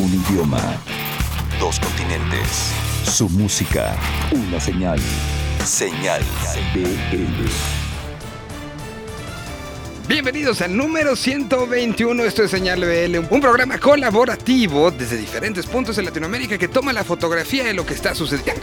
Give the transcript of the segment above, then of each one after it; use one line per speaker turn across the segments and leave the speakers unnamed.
Un idioma. Dos continentes. Su música. Una señal. Señal BL.
Bienvenidos al número 121, esto es Señal BL, un programa colaborativo desde diferentes puntos de Latinoamérica que toma la fotografía de lo que está sucediendo.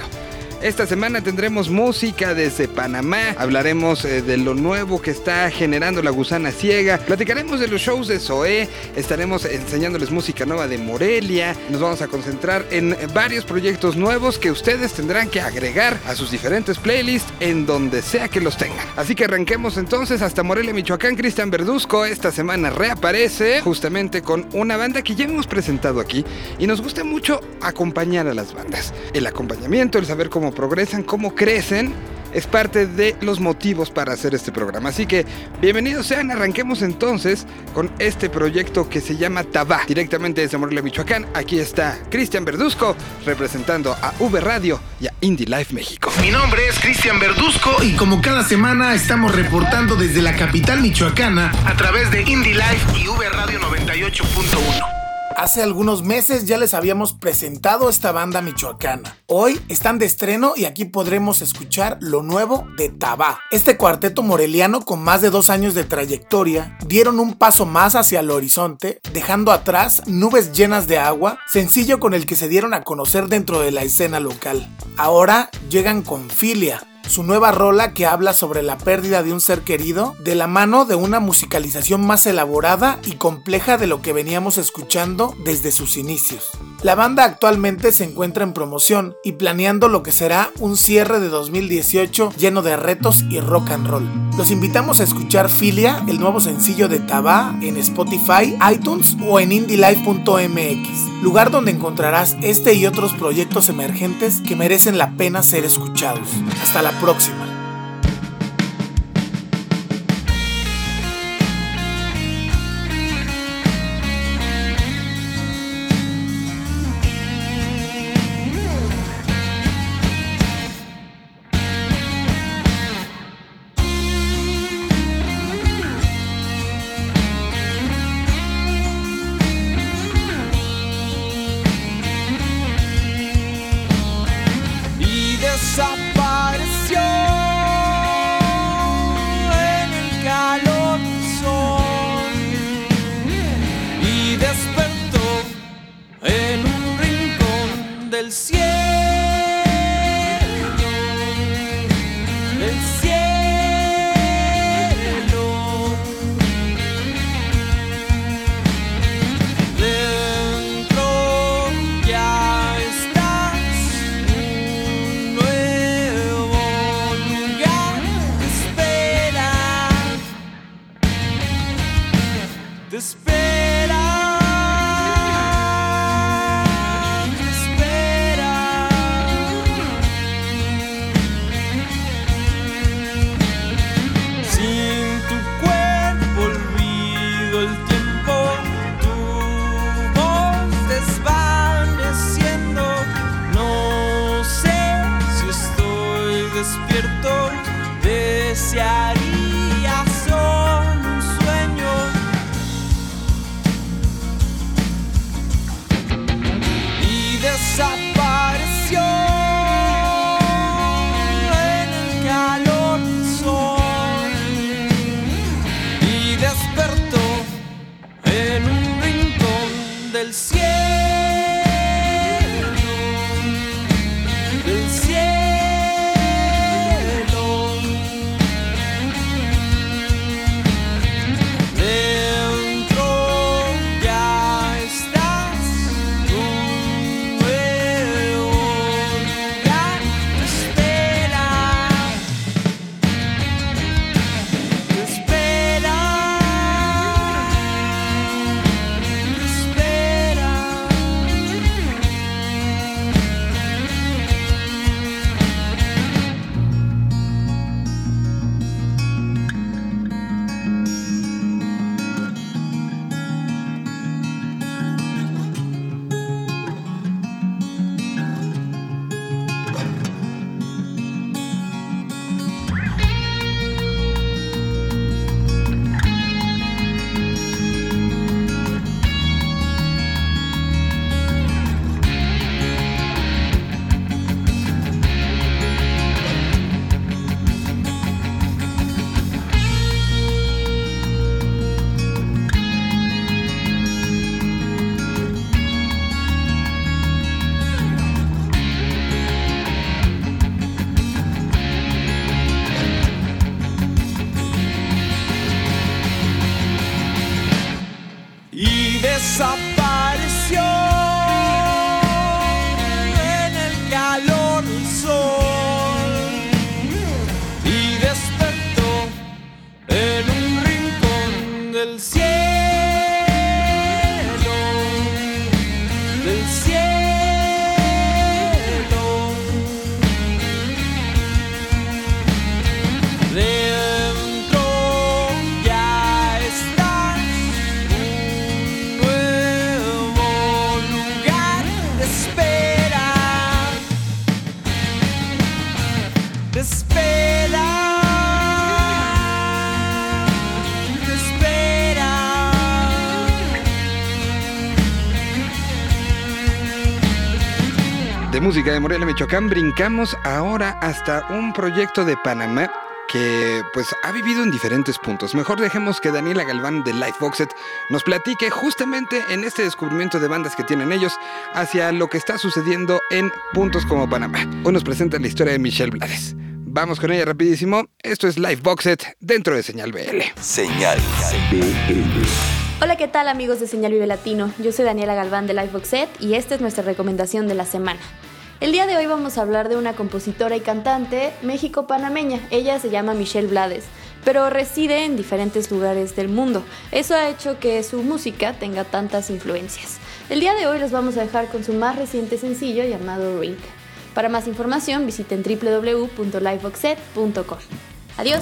Esta semana tendremos música desde Panamá, hablaremos eh, de lo nuevo que está generando la gusana ciega, platicaremos de los shows de Zoé, estaremos enseñándoles música nueva de Morelia, nos vamos a concentrar en varios proyectos nuevos que ustedes tendrán que agregar a sus diferentes playlists en donde sea que los tengan. Así que arranquemos entonces hasta Morelia, Michoacán. Cristian Verduzco esta semana reaparece justamente con una banda que ya hemos presentado aquí y nos gusta mucho acompañar a las bandas. El acompañamiento, el saber cómo progresan, cómo crecen, es parte de los motivos para hacer este programa. Así que bienvenidos sean, arranquemos entonces con este proyecto que se llama Tabá, directamente desde Morelia, Michoacán. Aquí está Cristian Verduzco representando a V Radio y a Indie Life México.
Mi nombre es Cristian Verduzco y como cada semana estamos reportando desde la capital michoacana a través de Indie Life y V Radio 98.1. Hace algunos meses ya les habíamos presentado esta banda michoacana. Hoy están de estreno y aquí podremos escuchar lo nuevo de Tabá. Este cuarteto moreliano con más de dos años de trayectoria dieron un paso más hacia el horizonte, dejando atrás nubes llenas de agua, sencillo con el que se dieron a conocer dentro de la escena local. Ahora llegan con Filia, su nueva rola que habla sobre la pérdida de un ser querido de la mano de una musicalización más elaborada y compleja de lo que veníamos escuchando desde sus inicios. La banda actualmente se encuentra en promoción y planeando lo que será un cierre de 2018 lleno de retos y rock and roll. Los invitamos a escuchar Filia, el nuevo sencillo de Tabá, en Spotify, iTunes o en indylife.mx, lugar donde encontrarás este y otros proyectos emergentes que merecen la pena ser escuchados. Hasta la próxima.
De
música de Morelia, Michoacán, brincamos ahora hasta un proyecto de Panamá que pues ha vivido en diferentes puntos. Mejor dejemos que Daniela Galván de Lifeboxet nos platique justamente en este descubrimiento de bandas que tienen ellos hacia lo que está sucediendo en puntos como Panamá. Hoy nos presenta la historia de Michelle Blades. Vamos con ella rapidísimo. Esto es Lifeboxet dentro de Señal BL.
Señal BL.
Hola, ¿qué tal amigos de Señal Vive Latino? Yo soy Daniela Galván de Lifebox Set y esta es nuestra recomendación de la semana. El día de hoy vamos a hablar de una compositora y cantante méxico-panameña. Ella se llama Michelle Blades, pero reside en diferentes lugares del mundo. Eso ha hecho que su música tenga tantas influencias. El día de hoy los vamos a dejar con su más reciente sencillo llamado Ring. Para más información visiten www.lifeboxset.com. Adiós.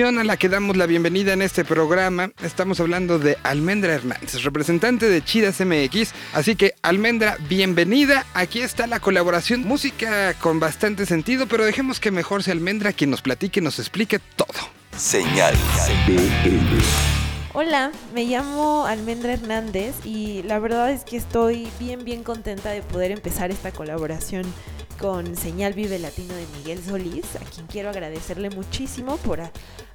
A
la que damos la bienvenida en este programa. Estamos hablando de Almendra Hernández, representante de Chidas MX. Así que, Almendra, bienvenida. Aquí está la colaboración. Música con bastante sentido, pero dejemos que mejor sea Almendra quien nos platique, nos explique todo.
Señal BL.
Hola, me llamo Almendra Hernández y la verdad es que estoy bien bien contenta de poder empezar esta colaboración con Señal Vive Latino de Miguel Solís, a quien quiero agradecerle muchísimo por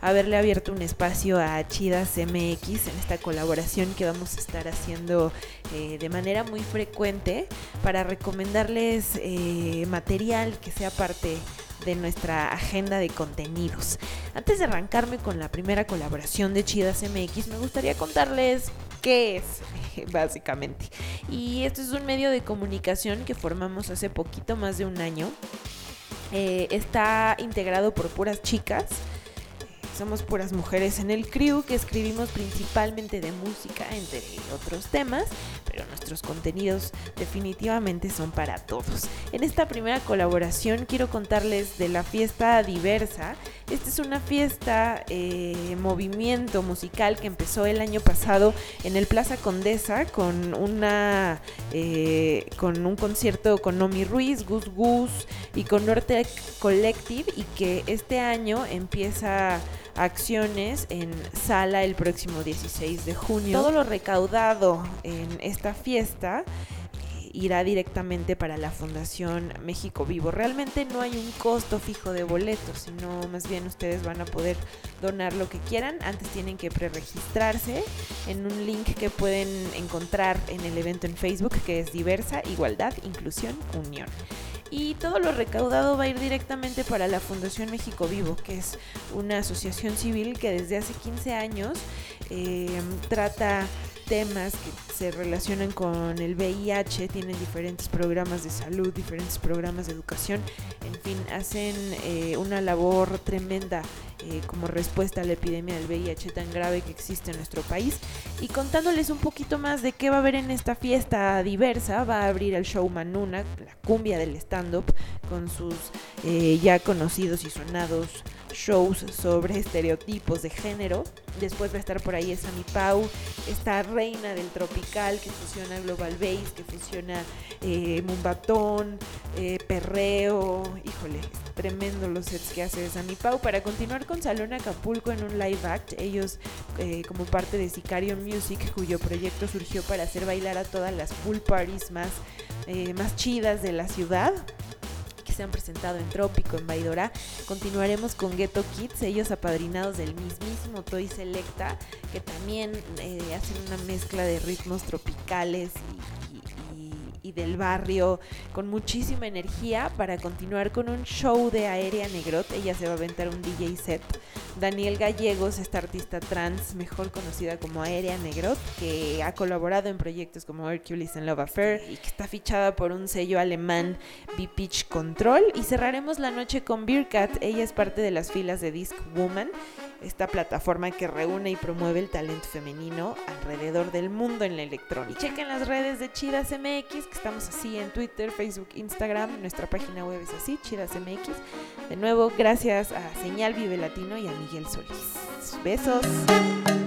haberle abierto un espacio a Chidas MX en esta colaboración que vamos a estar haciendo eh, de manera muy frecuente para recomendarles eh, material que sea parte de nuestra agenda de contenidos. Antes de arrancarme con la primera colaboración de Chidas MX, me gustaría contarles qué es, básicamente. Y esto es un medio de comunicación que formamos hace poquito más de un año. Eh, está integrado por puras chicas. Somos puras mujeres en el crew que escribimos principalmente de música, entre otros temas, pero nuestros contenidos definitivamente son para todos. En esta primera colaboración quiero contarles de la fiesta diversa. Esta es una fiesta, eh, movimiento musical que empezó el año pasado en el Plaza Condesa con una eh, con un concierto con Nomi Ruiz, Gus Gus y con Norte Collective y que este año empieza acciones en sala el próximo 16 de junio. Todo lo recaudado en esta fiesta eh, irá directamente para la Fundación México Vivo. Realmente no hay un costo fijo de boletos, sino más bien ustedes van a poder donar lo que quieran. Antes tienen que preregistrarse en un link que pueden encontrar en el evento en Facebook que es Diversa, Igualdad, Inclusión, Unión. Y todo lo recaudado va a ir directamente para la Fundación México Vivo, que es una asociación civil que desde hace 15 años eh, trata temas que se relacionan con el VIH, tienen diferentes programas de salud, diferentes programas de educación, en fin, hacen eh, una labor tremenda eh, como respuesta a la epidemia del VIH tan grave que existe en nuestro país. Y contándoles un poquito más de qué va a haber en esta fiesta diversa, va a abrir el show Manuna, la cumbia del stand-up, con sus eh, ya conocidos y sonados shows sobre estereotipos de género. Después va a estar por ahí Sammy Pau, esta reina del tropical que fusiona global bass, que fusiona eh, mumbatón, eh, perreo, híjole, tremendo los sets que hace Sammy Pau. Para continuar con Salón Acapulco en un live act, ellos eh, como parte de Sicario Music, cuyo proyecto surgió para hacer bailar a todas las pool parties más, eh, más chidas de la ciudad se han presentado en Trópico, en Baidora. Continuaremos con Ghetto Kids, ellos apadrinados del mismísimo Toy Selecta, que también eh, hacen una mezcla de ritmos tropicales y, del barrio con muchísima energía para continuar con un show de Aérea Negrot. Ella se va a aventar un DJ set. Daniel Gallegos, esta artista trans, mejor conocida como Aérea Negrot, que ha colaborado en proyectos como Hercules and Love Affair y que está fichada por un sello alemán B-Pitch Control. Y cerraremos la noche con Beercat. Ella es parte de las filas de Disc Woman, esta plataforma que reúne y promueve el talento femenino alrededor del mundo en la electrónica. Y chequen las redes de Chidas MX, que estamos así en Twitter, Facebook, Instagram. Nuestra página web es así, Chidas MX. De nuevo, gracias a Señal Vive Latino y a Miguel Solís. Besos.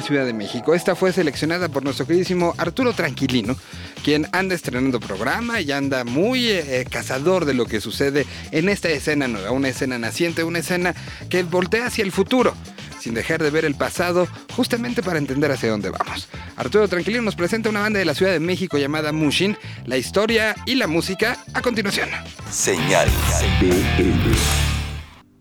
La Ciudad de México. Esta fue seleccionada por nuestro queridísimo Arturo Tranquilino, quien anda estrenando programa y anda muy eh, cazador de lo que sucede en esta escena nueva, una escena naciente, una escena que voltea hacia el futuro, sin dejar de ver el pasado, justamente para entender hacia dónde vamos. Arturo Tranquilino nos presenta una banda de la Ciudad de México llamada Mushin, la historia y la música a continuación.
Señal BL.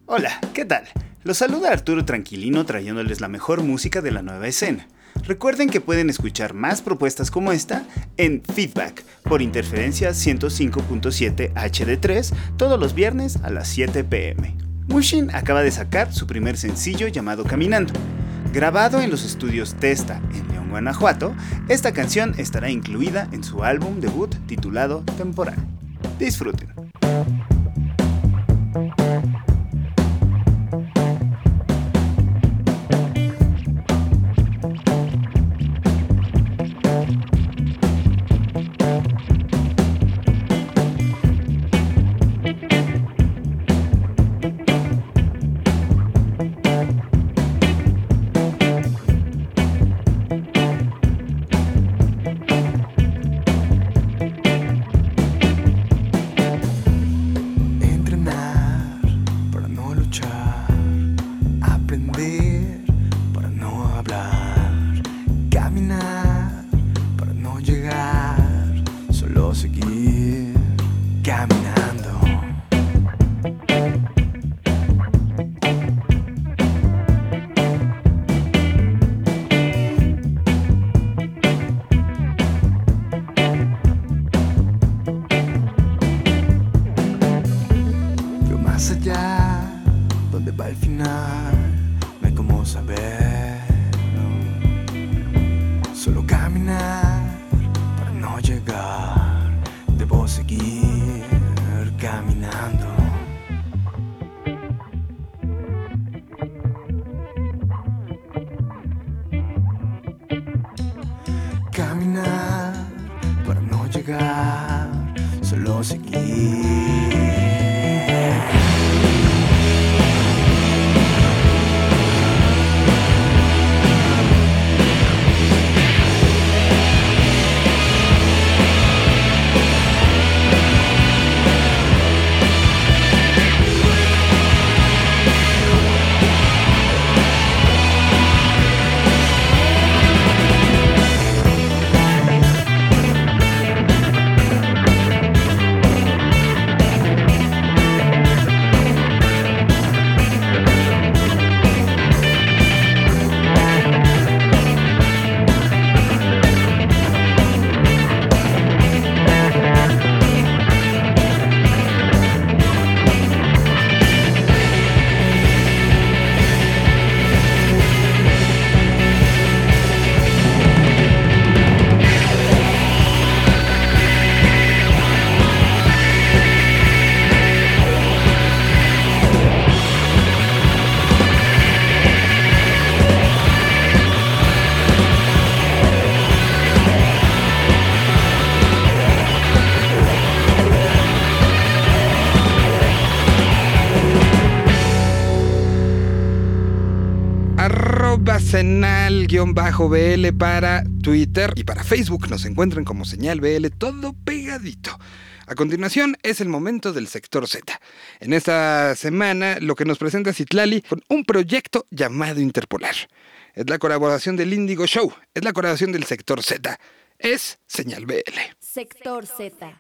Hola, ¿qué tal? Los saluda Arturo Tranquilino trayéndoles la mejor música de la nueva escena. Recuerden que pueden escuchar más propuestas como esta en Feedback por interferencia 105.7 HD3 todos los viernes a las 7 pm. Mushin acaba de sacar su primer sencillo llamado Caminando. Grabado en los estudios Testa en León, Guanajuato, esta canción estará incluida en su álbum debut titulado Temporal. Disfruten.
Caminar para no llegar, solo seguir.
Senal-bl para Twitter y para Facebook. Nos encuentran como señal BL, todo pegadito. A continuación es el momento del sector Z. En esta semana lo que nos presenta Citlali con un proyecto llamado Interpolar. Es la colaboración del Índigo Show, es la colaboración del sector Z. Es señal BL.
Sector Z.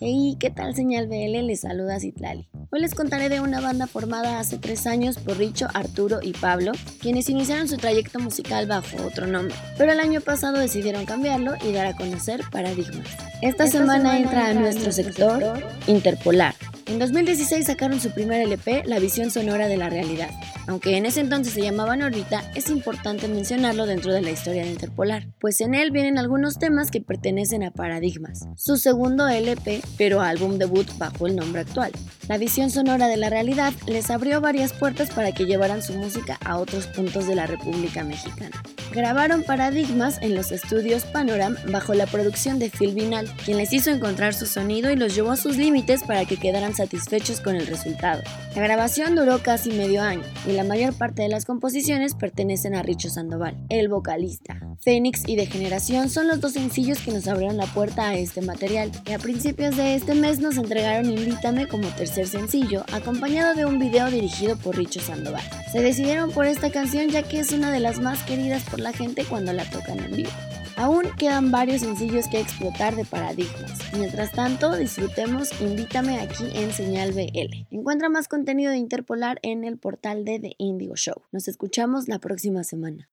Hey, ¿qué tal señal BL? Les saluda Citlali. Hoy les contaré de una banda formada hace tres años por Richo, Arturo y Pablo, quienes iniciaron su trayecto musical bajo otro nombre, pero el año pasado decidieron cambiarlo y dar a conocer Paradigmas. Esta, semana, entra a nuestro sector Interpolar. En 2016 sacaron su primer LP, La visión sonora de la realidad. Aunque en ese entonces se llamaban órbita, es importante mencionarlo dentro de la historia de Interpolar, pues en él vienen algunos temas que pertenecen a Paradigmas, su segundo LP, pero álbum debut bajo el nombre actual. La visión sonora de la realidad les abrió varias puertas para que llevaran su música a otros puntos de la República Mexicana. Grabaron Paradigmas en los estudios Panoram bajo la producción de Phil Vinal, quien les hizo encontrar su sonido y los llevó a sus límites para que quedaran satisfechos con el resultado. La grabación duró casi medio año y la mayor parte de las composiciones pertenecen a Richo Sandoval, el vocalista. Fénix y Degeneración son los dos sencillos que nos abrieron la puerta a este material y a principios de este mes nos entregaron Invítame como tercer sencillo, acompañado de un video dirigido por Richo Sandoval. Se decidieron por esta canción ya que es una de las más queridas por la gente cuando la tocan en vivo. Aún quedan varios sencillos que explotar de paradigmas. Mientras tanto, disfrutemos Invítame aquí en Señal BL. Encuentra más contenido de Interpolar en el portal de The Indigo Show. Nos escuchamos la próxima semana.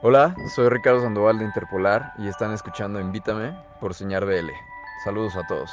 Hola, soy Ricardo Sandoval de Interpolar y están escuchando Invítame por Señal BL. Saludos a todos.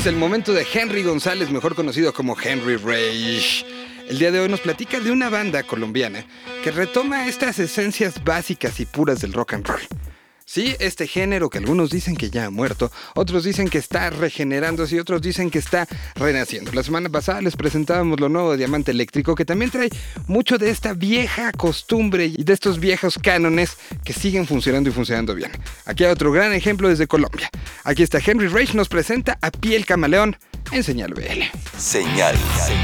Es el momento de Henry González, mejor conocido como Henry Rage. El día de hoy nos platica de una banda colombiana que retoma estas esencias básicas y puras del rock and roll. Sí, este género que algunos dicen que ya ha muerto, otros dicen que está regenerándose y otros dicen que está renaciendo. La semana pasada les presentábamos lo nuevo de Diamante Eléctrico, que también trae mucho de esta vieja costumbre y de estos viejos cánones que siguen funcionando y funcionando bien. Aquí hay otro gran ejemplo desde Colombia. Aquí está Henry Rage, nos presenta a Piel Camaleón en Señal BL.
Señal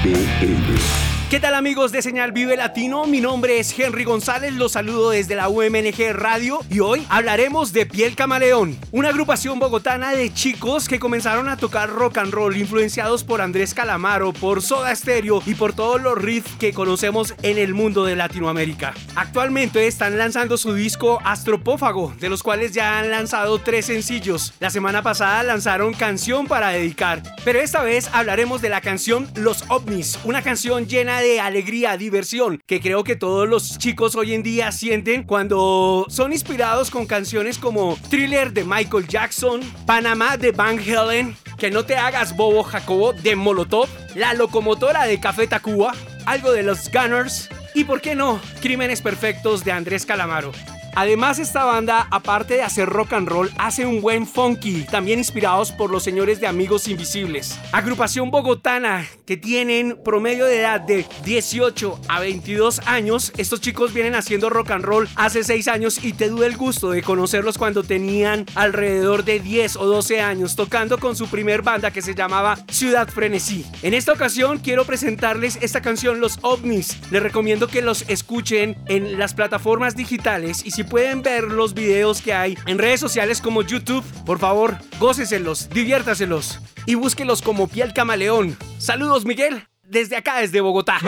BL.
¿Qué tal amigos de Señal Vive Latino? Mi nombre es Henry González, los saludo desde la UMNG Radio y hoy hablaremos de Piel Camaleón, una agrupación bogotana de chicos que comenzaron a tocar rock and roll influenciados por Andrés Calamaro, por Soda Stereo y por todos los riffs que conocemos en el mundo de Latinoamérica. Actualmente están lanzando su disco Astropófago, de los cuales ya han lanzado tres sencillos. La semana pasada lanzaron Canción para dedicar, pero esta vez hablaremos de la canción Los OVNIs, una canción llena de alegría, diversión, que creo que todos los chicos hoy en día sienten cuando son inspirados con canciones como Thriller de Michael Jackson, Panamá de Van Halen, Que no te hagas bobo Jacobo de Molotov, La locomotora de Café Tacuba, algo de los Gunners y, ¿por qué no?, Crímenes Perfectos de Andrés Calamaro. Además, esta banda, aparte de hacer rock and roll, hace un buen funky, también inspirados por los señores de Amigos Invisibles. Agrupación bogotana que tienen promedio de edad de 18 a 22 años. Estos chicos vienen haciendo rock and roll hace 6 años y te duele el gusto de conocerlos cuando tenían alrededor de 10 o 12 años, tocando con su primer banda que se llamaba Ciudad Frenesí. En esta ocasión quiero presentarles esta canción Los OVNIs. Les recomiendo que los escuchen en las plataformas digitales y si pueden ver los videos que hay en redes sociales como YouTube, por favor, góceselos, diviértaselos y búsquelos como Piel Camaleón. Saludos, Miguel, desde acá, desde Bogotá.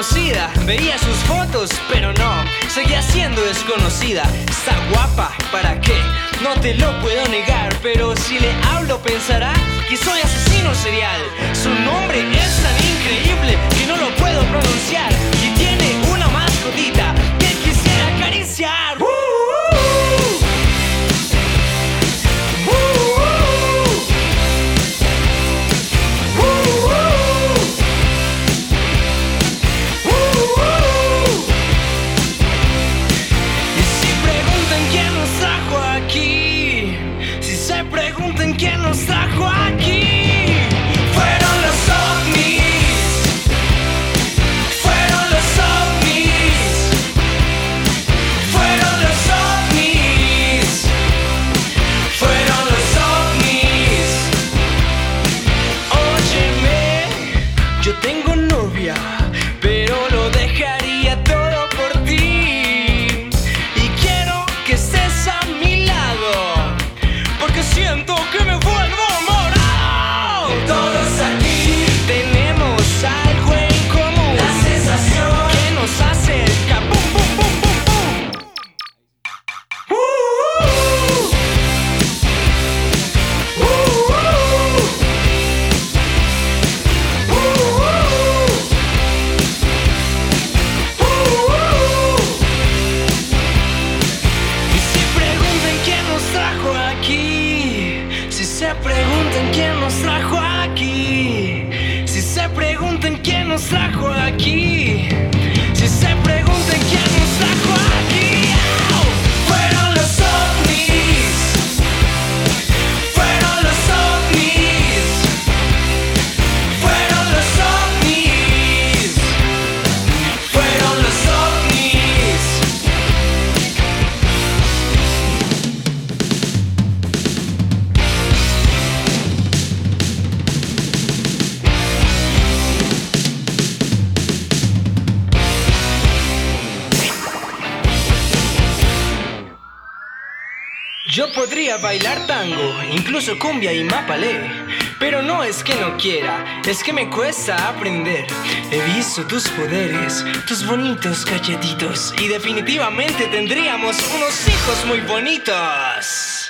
Una desconocida. Veía sus fotos, pero no, seguía siendo desconocida. Está guapa, ¿para qué? No te lo puedo negar, pero si le hablo pensará que soy asesino serial. Su nombre es tan increíble que no lo puedo pronunciar. Y tiene una mascotita Yo podría bailar tango, incluso cumbia y mapalé. Pero no es que no quiera, es que me cuesta aprender. He visto tus poderes, tus bonitos cachetitos. Y definitivamente tendríamos unos hijos muy bonitos.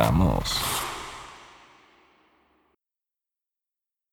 Regresamos.